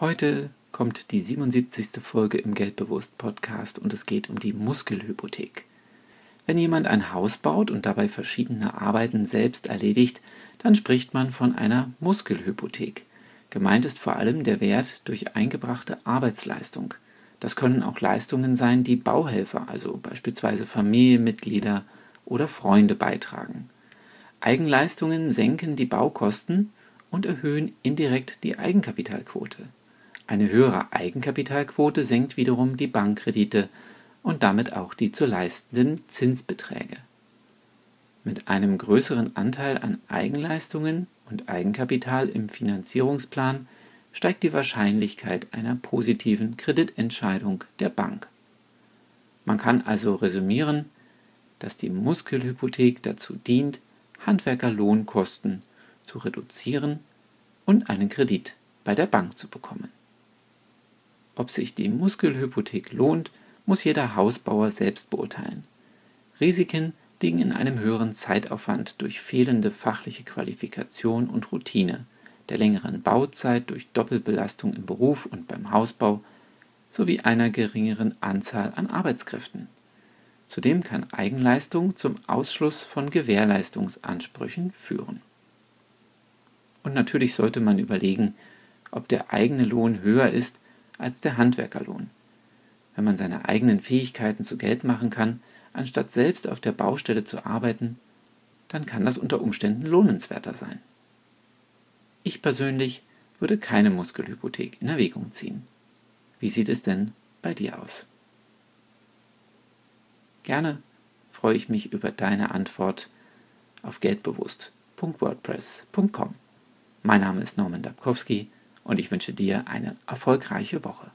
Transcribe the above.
Heute kommt die 77. Folge im Geldbewusst Podcast und es geht um die Muskelhypothek. Wenn jemand ein Haus baut und dabei verschiedene Arbeiten selbst erledigt, dann spricht man von einer Muskelhypothek. Gemeint ist vor allem der Wert durch eingebrachte Arbeitsleistung. Das können auch Leistungen sein, die Bauhelfer, also beispielsweise Familienmitglieder oder Freunde beitragen. Eigenleistungen senken die Baukosten und erhöhen indirekt die Eigenkapitalquote. Eine höhere Eigenkapitalquote senkt wiederum die Bankkredite und damit auch die zu leistenden Zinsbeträge. Mit einem größeren Anteil an Eigenleistungen und Eigenkapital im Finanzierungsplan steigt die Wahrscheinlichkeit einer positiven Kreditentscheidung der Bank. Man kann also resümieren, dass die Muskelhypothek dazu dient, Handwerkerlohnkosten zu reduzieren und einen Kredit bei der Bank zu bekommen. Ob sich die Muskelhypothek lohnt, muss jeder Hausbauer selbst beurteilen. Risiken liegen in einem höheren Zeitaufwand durch fehlende fachliche Qualifikation und Routine, der längeren Bauzeit durch Doppelbelastung im Beruf und beim Hausbau sowie einer geringeren Anzahl an Arbeitskräften. Zudem kann Eigenleistung zum Ausschluss von Gewährleistungsansprüchen führen. Und natürlich sollte man überlegen, ob der eigene Lohn höher ist als der Handwerkerlohn. Wenn man seine eigenen Fähigkeiten zu Geld machen kann, anstatt selbst auf der Baustelle zu arbeiten, dann kann das unter Umständen lohnenswerter sein. Ich persönlich würde keine Muskelhypothek in Erwägung ziehen. Wie sieht es denn bei dir aus? Gerne freue ich mich über deine Antwort auf geldbewusst.wordpress.com. Mein Name ist Norman Dabkowski und ich wünsche dir eine erfolgreiche Woche.